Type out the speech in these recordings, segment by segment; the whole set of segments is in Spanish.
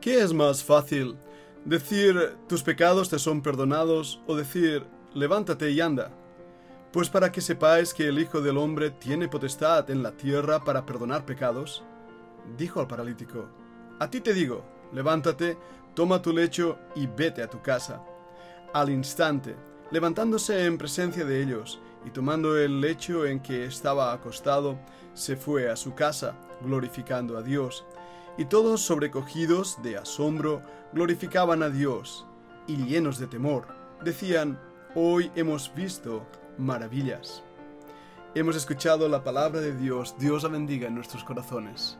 ¿Qué es más fácil? ¿Decir tus pecados te son perdonados o decir levántate y anda? Pues para que sepáis que el Hijo del Hombre tiene potestad en la tierra para perdonar pecados, dijo al paralítico, a ti te digo, levántate, toma tu lecho y vete a tu casa. Al instante, levantándose en presencia de ellos y tomando el lecho en que estaba acostado, se fue a su casa, glorificando a Dios y todos sobrecogidos de asombro glorificaban a Dios, y llenos de temor, decían, Hoy hemos visto maravillas. Hemos escuchado la palabra de Dios, Dios la bendiga en nuestros corazones.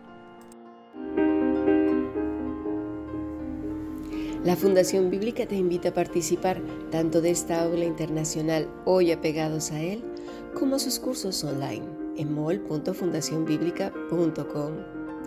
La Fundación Bíblica te invita a participar tanto de esta aula internacional hoy apegados a él, como a sus cursos online en mol.fundacionbiblica.com.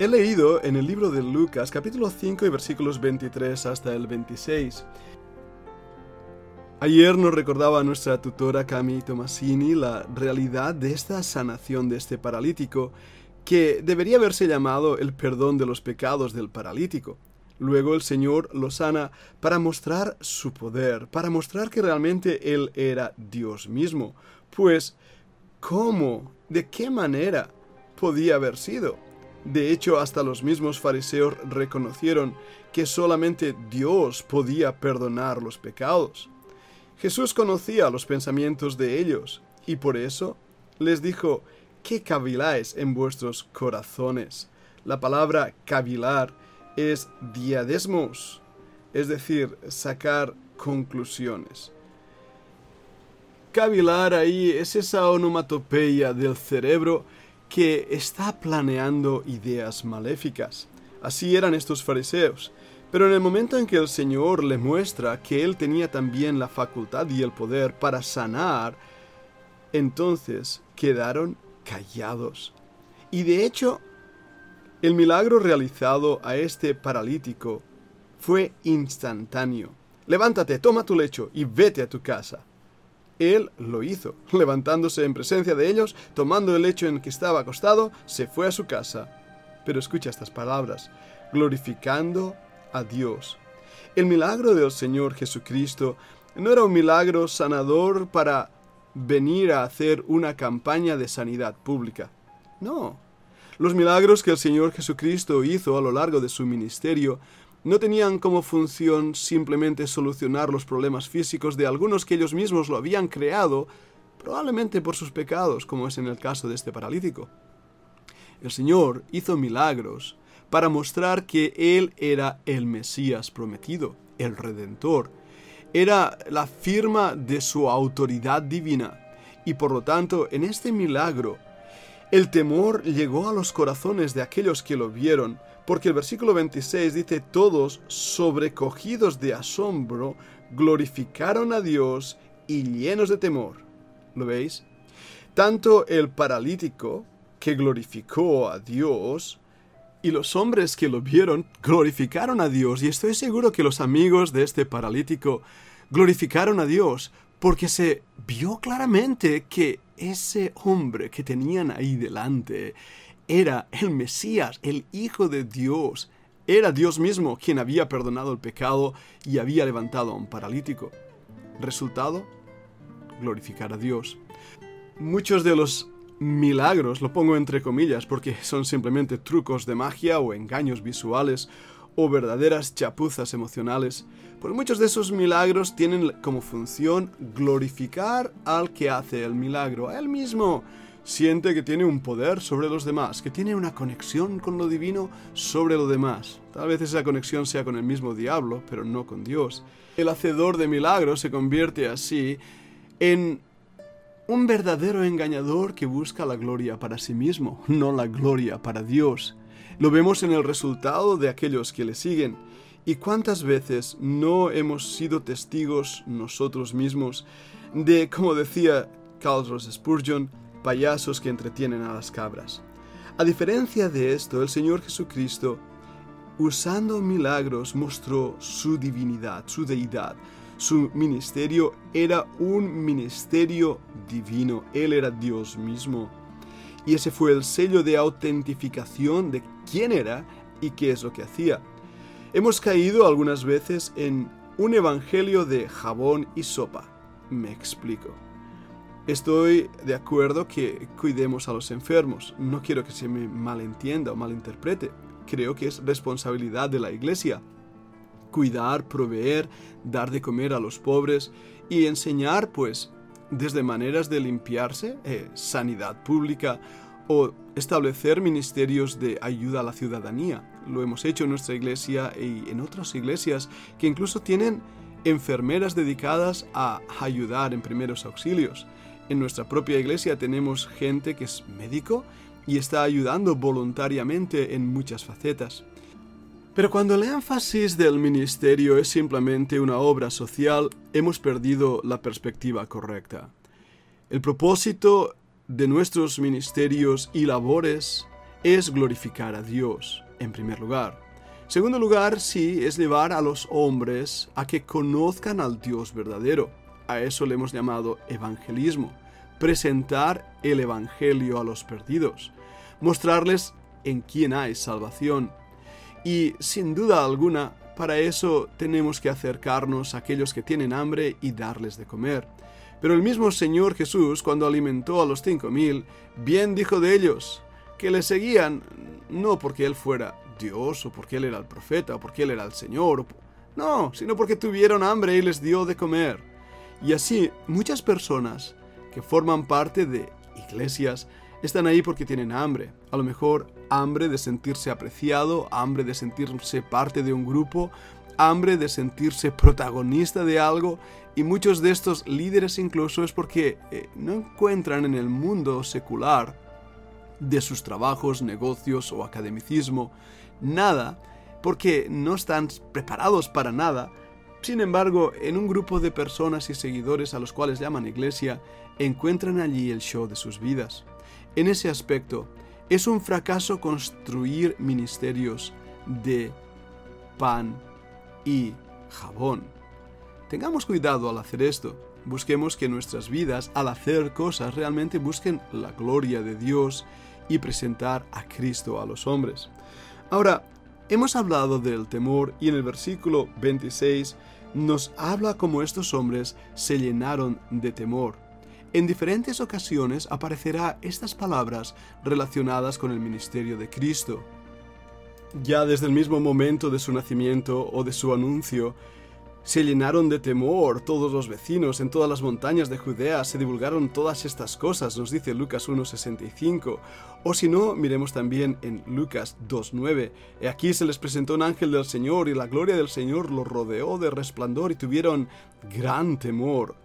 He leído en el libro de Lucas capítulo 5 y versículos 23 hasta el 26. Ayer nos recordaba nuestra tutora Cami Tomasini la realidad de esta sanación de este paralítico, que debería haberse llamado el perdón de los pecados del paralítico. Luego el Señor lo sana para mostrar su poder, para mostrar que realmente Él era Dios mismo. Pues, ¿cómo? ¿De qué manera podía haber sido? De hecho, hasta los mismos fariseos reconocieron que solamente Dios podía perdonar los pecados. Jesús conocía los pensamientos de ellos, y por eso les dijo, ¿qué caviláis en vuestros corazones? La palabra cavilar es diadesmos, es decir, sacar conclusiones. Cavilar ahí es esa onomatopeya del cerebro que está planeando ideas maléficas. Así eran estos fariseos. Pero en el momento en que el Señor le muestra que Él tenía también la facultad y el poder para sanar, entonces quedaron callados. Y de hecho, el milagro realizado a este paralítico fue instantáneo. Levántate, toma tu lecho y vete a tu casa. Él lo hizo. Levantándose en presencia de ellos, tomando el lecho en que estaba acostado, se fue a su casa. Pero escucha estas palabras, glorificando a Dios. El milagro del Señor Jesucristo no era un milagro sanador para venir a hacer una campaña de sanidad pública. No. Los milagros que el Señor Jesucristo hizo a lo largo de su ministerio no tenían como función simplemente solucionar los problemas físicos de algunos que ellos mismos lo habían creado, probablemente por sus pecados, como es en el caso de este paralítico. El Señor hizo milagros para mostrar que Él era el Mesías prometido, el Redentor. Era la firma de su autoridad divina. Y por lo tanto, en este milagro, el temor llegó a los corazones de aquellos que lo vieron, porque el versículo 26 dice, todos, sobrecogidos de asombro, glorificaron a Dios y llenos de temor. ¿Lo veis? Tanto el paralítico, que glorificó a Dios, y los hombres que lo vieron glorificaron a Dios, y estoy seguro que los amigos de este paralítico glorificaron a Dios, porque se vio claramente que ese hombre que tenían ahí delante era el Mesías, el Hijo de Dios. Era Dios mismo quien había perdonado el pecado y había levantado a un paralítico. Resultado, glorificar a Dios. Muchos de los milagros, lo pongo entre comillas porque son simplemente trucos de magia o engaños visuales o verdaderas chapuzas emocionales, pues muchos de esos milagros tienen como función glorificar al que hace el milagro, a él mismo siente que tiene un poder sobre los demás, que tiene una conexión con lo divino sobre lo demás. Tal vez esa conexión sea con el mismo diablo, pero no con Dios. El hacedor de milagros se convierte así en un verdadero engañador que busca la gloria para sí mismo, no la gloria para Dios. Lo vemos en el resultado de aquellos que le siguen. ¿Y cuántas veces no hemos sido testigos nosotros mismos de, como decía Carlos Spurgeon, payasos que entretienen a las cabras? A diferencia de esto, el Señor Jesucristo, usando milagros, mostró su divinidad, su deidad. Su ministerio era un ministerio divino. Él era Dios mismo. Y ese fue el sello de autentificación de quién era y qué es lo que hacía. Hemos caído algunas veces en un evangelio de jabón y sopa. Me explico. Estoy de acuerdo que cuidemos a los enfermos. No quiero que se me malentienda o malinterprete. Creo que es responsabilidad de la iglesia. Cuidar, proveer, dar de comer a los pobres y enseñar, pues, desde maneras de limpiarse, eh, sanidad pública o establecer ministerios de ayuda a la ciudadanía. Lo hemos hecho en nuestra iglesia y en otras iglesias que incluso tienen enfermeras dedicadas a ayudar en primeros auxilios. En nuestra propia iglesia tenemos gente que es médico y está ayudando voluntariamente en muchas facetas. Pero cuando el énfasis del ministerio es simplemente una obra social, hemos perdido la perspectiva correcta. El propósito de nuestros ministerios y labores es glorificar a Dios, en primer lugar. Segundo lugar, sí, es llevar a los hombres a que conozcan al Dios verdadero. A eso le hemos llamado evangelismo. Presentar el Evangelio a los perdidos. Mostrarles en quién hay salvación. Y sin duda alguna, para eso tenemos que acercarnos a aquellos que tienen hambre y darles de comer. Pero el mismo Señor Jesús, cuando alimentó a los cinco mil, bien dijo de ellos, que le seguían no porque Él fuera Dios o porque Él era el profeta o porque Él era el Señor, no, sino porque tuvieron hambre y les dio de comer. Y así muchas personas que forman parte de iglesias están ahí porque tienen hambre. A lo mejor hambre de sentirse apreciado, hambre de sentirse parte de un grupo, hambre de sentirse protagonista de algo. Y muchos de estos líderes incluso es porque eh, no encuentran en el mundo secular de sus trabajos, negocios o academicismo nada, porque no están preparados para nada. Sin embargo, en un grupo de personas y seguidores a los cuales llaman iglesia, encuentran allí el show de sus vidas. En ese aspecto, es un fracaso construir ministerios de pan y jabón. Tengamos cuidado al hacer esto. Busquemos que nuestras vidas, al hacer cosas, realmente busquen la gloria de Dios y presentar a Cristo a los hombres. Ahora, hemos hablado del temor y en el versículo 26 nos habla como estos hombres se llenaron de temor. En diferentes ocasiones aparecerá estas palabras relacionadas con el ministerio de Cristo. Ya desde el mismo momento de su nacimiento o de su anuncio, se llenaron de temor todos los vecinos en todas las montañas de Judea, se divulgaron todas estas cosas, nos dice Lucas 1.65. O si no, miremos también en Lucas 2.9. Aquí se les presentó un ángel del Señor y la gloria del Señor los rodeó de resplandor y tuvieron gran temor.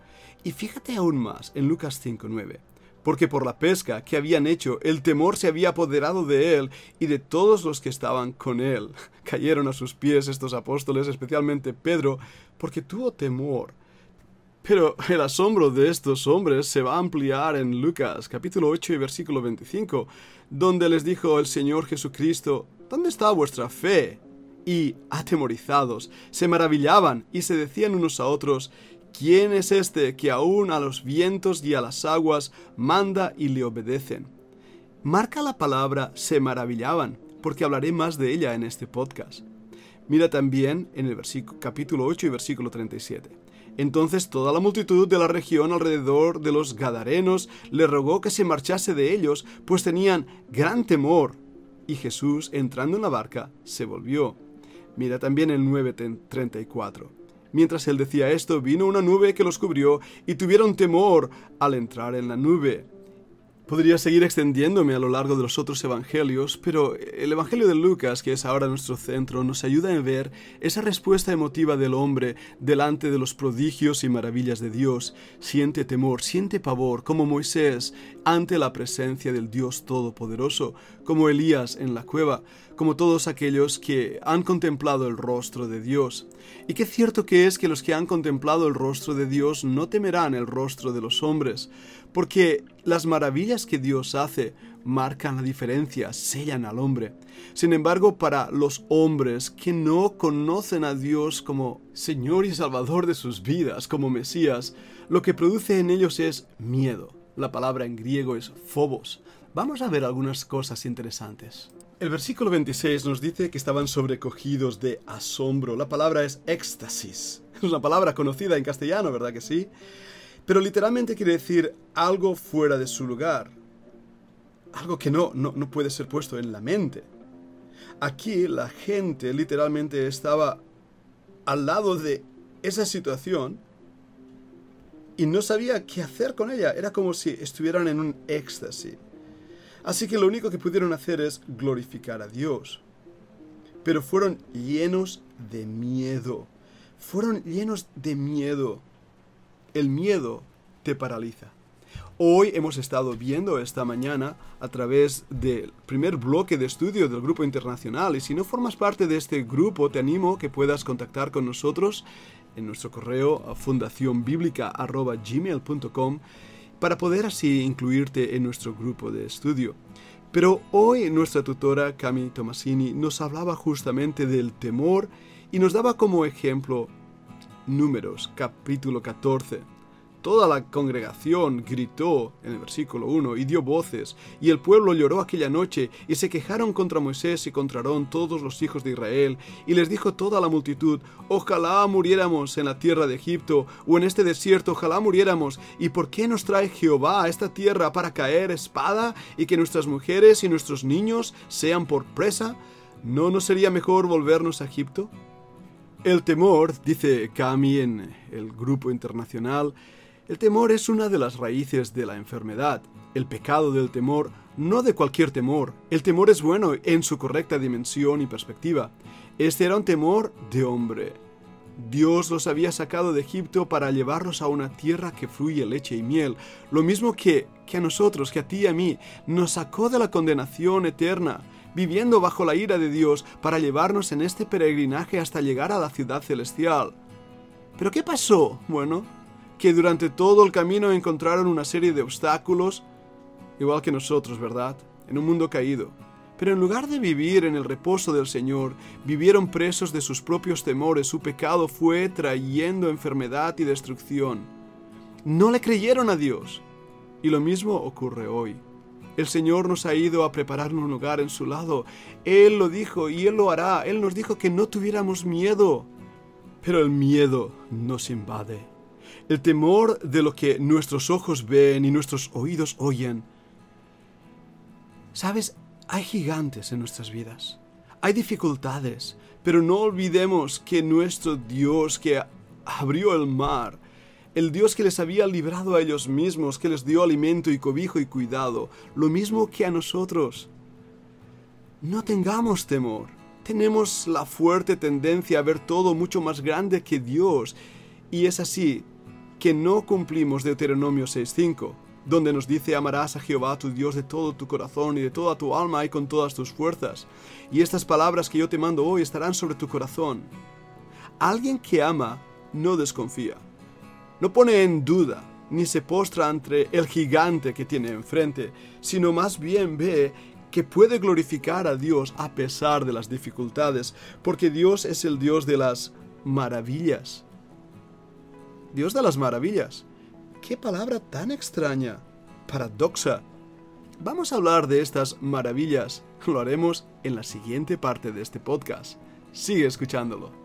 Y fíjate aún más en Lucas 5.9 porque por la pesca que habían hecho el temor se había apoderado de él y de todos los que estaban con él. Cayeron a sus pies estos apóstoles, especialmente Pedro, porque tuvo temor. Pero el asombro de estos hombres se va a ampliar en Lucas capítulo 8 y versículo 25, donde les dijo el Señor Jesucristo, ¿dónde está vuestra fe? Y, atemorizados, se maravillaban y se decían unos a otros, ¿Quién es este que aún a los vientos y a las aguas manda y le obedecen? Marca la palabra se maravillaban, porque hablaré más de ella en este podcast. Mira también en el capítulo 8 y versículo 37. Entonces toda la multitud de la región alrededor de los Gadarenos le rogó que se marchase de ellos, pues tenían gran temor. Y Jesús, entrando en la barca, se volvió. Mira también el 9.34. Mientras él decía esto, vino una nube que los cubrió y tuvieron temor al entrar en la nube. Podría seguir extendiéndome a lo largo de los otros evangelios, pero el Evangelio de Lucas, que es ahora nuestro centro, nos ayuda a ver esa respuesta emotiva del hombre delante de los prodigios y maravillas de Dios. Siente temor, siente pavor, como Moisés ante la presencia del Dios Todopoderoso, como Elías en la cueva, como todos aquellos que han contemplado el rostro de Dios. Y qué cierto que es que los que han contemplado el rostro de Dios no temerán el rostro de los hombres, porque las maravillas que Dios hace marcan la diferencia, sellan al hombre. Sin embargo, para los hombres que no conocen a Dios como Señor y Salvador de sus vidas, como Mesías, lo que produce en ellos es miedo. La palabra en griego es phobos. Vamos a ver algunas cosas interesantes. El versículo 26 nos dice que estaban sobrecogidos de asombro. La palabra es éxtasis. Es una palabra conocida en castellano, ¿verdad que sí? Pero literalmente quiere decir algo fuera de su lugar. Algo que no, no, no puede ser puesto en la mente. Aquí la gente literalmente estaba al lado de esa situación y no sabía qué hacer con ella. Era como si estuvieran en un éxtasis. Así que lo único que pudieron hacer es glorificar a Dios. Pero fueron llenos de miedo. Fueron llenos de miedo. El miedo te paraliza. Hoy hemos estado viendo esta mañana a través del primer bloque de estudio del grupo internacional y si no formas parte de este grupo te animo que puedas contactar con nosotros en nuestro correo fundacionbiblica.gmail.com para poder así incluirte en nuestro grupo de estudio. Pero hoy nuestra tutora Cami Tomasini nos hablaba justamente del temor y nos daba como ejemplo Números capítulo 14 Toda la congregación gritó en el versículo 1 y dio voces, y el pueblo lloró aquella noche, y se quejaron contra Moisés y contra Aarón todos los hijos de Israel, y les dijo toda la multitud, ojalá muriéramos en la tierra de Egipto, o en este desierto, ojalá muriéramos, y por qué nos trae Jehová a esta tierra para caer espada, y que nuestras mujeres y nuestros niños sean por presa? ¿No nos sería mejor volvernos a Egipto? El temor, dice Cami en el grupo internacional, el temor es una de las raíces de la enfermedad. El pecado del temor, no de cualquier temor. El temor es bueno en su correcta dimensión y perspectiva. Este era un temor de hombre. Dios los había sacado de Egipto para llevarlos a una tierra que fluye leche y miel, lo mismo que, que a nosotros, que a ti y a mí, nos sacó de la condenación eterna, viviendo bajo la ira de Dios para llevarnos en este peregrinaje hasta llegar a la ciudad celestial. ¿Pero qué pasó? Bueno, que durante todo el camino encontraron una serie de obstáculos, igual que nosotros, ¿verdad? En un mundo caído. Pero en lugar de vivir en el reposo del Señor, vivieron presos de sus propios temores. Su pecado fue trayendo enfermedad y destrucción. No le creyeron a Dios. Y lo mismo ocurre hoy. El Señor nos ha ido a preparar un lugar en su lado. Él lo dijo y Él lo hará. Él nos dijo que no tuviéramos miedo. Pero el miedo nos invade el temor de lo que nuestros ojos ven y nuestros oídos oyen. Sabes, hay gigantes en nuestras vidas, hay dificultades, pero no olvidemos que nuestro Dios que abrió el mar, el Dios que les había librado a ellos mismos, que les dio alimento y cobijo y cuidado, lo mismo que a nosotros. No tengamos temor. Tenemos la fuerte tendencia a ver todo mucho más grande que Dios. Y es así que no cumplimos Deuteronomio 6.5, donde nos dice amarás a Jehová tu Dios de todo tu corazón y de toda tu alma y con todas tus fuerzas. Y estas palabras que yo te mando hoy estarán sobre tu corazón. Alguien que ama no desconfía, no pone en duda, ni se postra ante el gigante que tiene enfrente, sino más bien ve que puede glorificar a Dios a pesar de las dificultades, porque Dios es el Dios de las maravillas. Dios de las maravillas. ¡Qué palabra tan extraña! Paradoxa. Vamos a hablar de estas maravillas. Lo haremos en la siguiente parte de este podcast. Sigue escuchándolo.